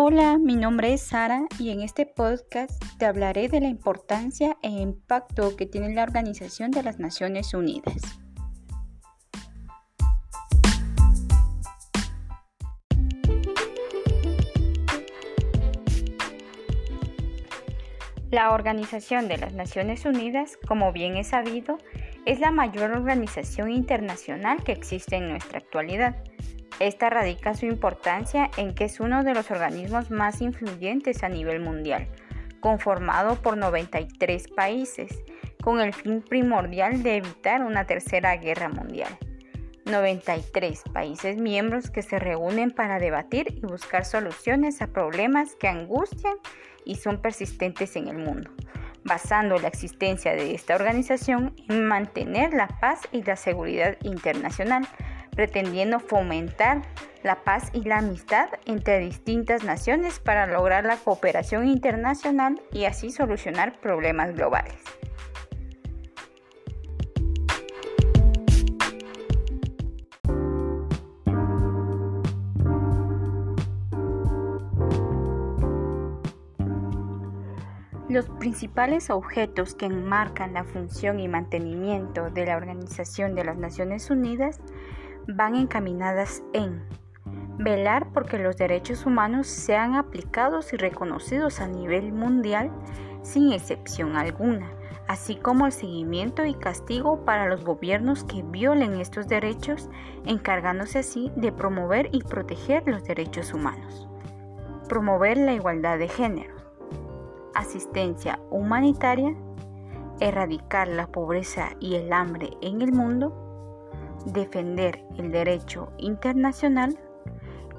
Hola, mi nombre es Sara y en este podcast te hablaré de la importancia e impacto que tiene la Organización de las Naciones Unidas. La Organización de las Naciones Unidas, como bien es sabido, es la mayor organización internacional que existe en nuestra actualidad. Esta radica su importancia en que es uno de los organismos más influyentes a nivel mundial, conformado por 93 países, con el fin primordial de evitar una tercera guerra mundial. 93 países miembros que se reúnen para debatir y buscar soluciones a problemas que angustian y son persistentes en el mundo, basando la existencia de esta organización en mantener la paz y la seguridad internacional, pretendiendo fomentar la paz y la amistad entre distintas naciones para lograr la cooperación internacional y así solucionar problemas globales. Los principales objetos que enmarcan la función y mantenimiento de la Organización de las Naciones Unidas van encaminadas en velar porque los derechos humanos sean aplicados y reconocidos a nivel mundial sin excepción alguna, así como el seguimiento y castigo para los gobiernos que violen estos derechos, encargándose así de promover y proteger los derechos humanos. Promover la igualdad de género asistencia humanitaria, erradicar la pobreza y el hambre en el mundo, defender el derecho internacional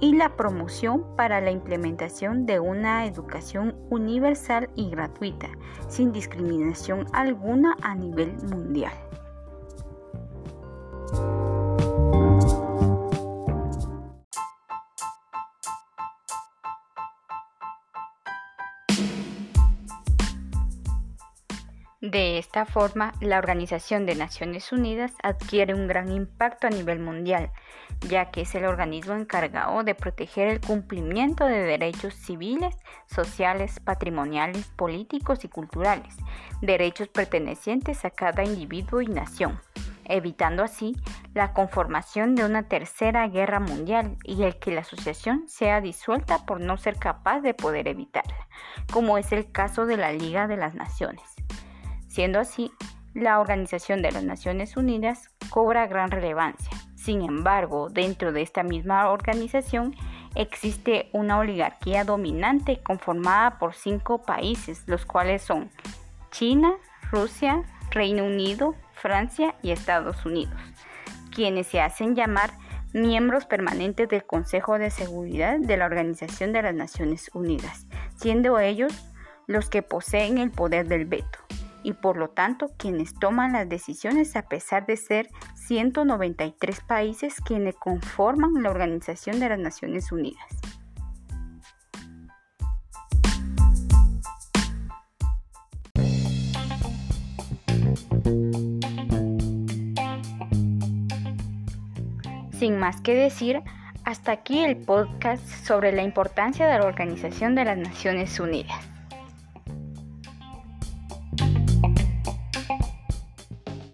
y la promoción para la implementación de una educación universal y gratuita, sin discriminación alguna a nivel mundial. De esta forma, la Organización de Naciones Unidas adquiere un gran impacto a nivel mundial, ya que es el organismo encargado de proteger el cumplimiento de derechos civiles, sociales, patrimoniales, políticos y culturales, derechos pertenecientes a cada individuo y nación, evitando así la conformación de una tercera guerra mundial y el que la asociación sea disuelta por no ser capaz de poder evitarla, como es el caso de la Liga de las Naciones. Siendo así, la Organización de las Naciones Unidas cobra gran relevancia. Sin embargo, dentro de esta misma organización existe una oligarquía dominante conformada por cinco países, los cuales son China, Rusia, Reino Unido, Francia y Estados Unidos, quienes se hacen llamar miembros permanentes del Consejo de Seguridad de la Organización de las Naciones Unidas, siendo ellos los que poseen el poder del veto y por lo tanto quienes toman las decisiones a pesar de ser 193 países quienes conforman la Organización de las Naciones Unidas. Sin más que decir, hasta aquí el podcast sobre la importancia de la Organización de las Naciones Unidas.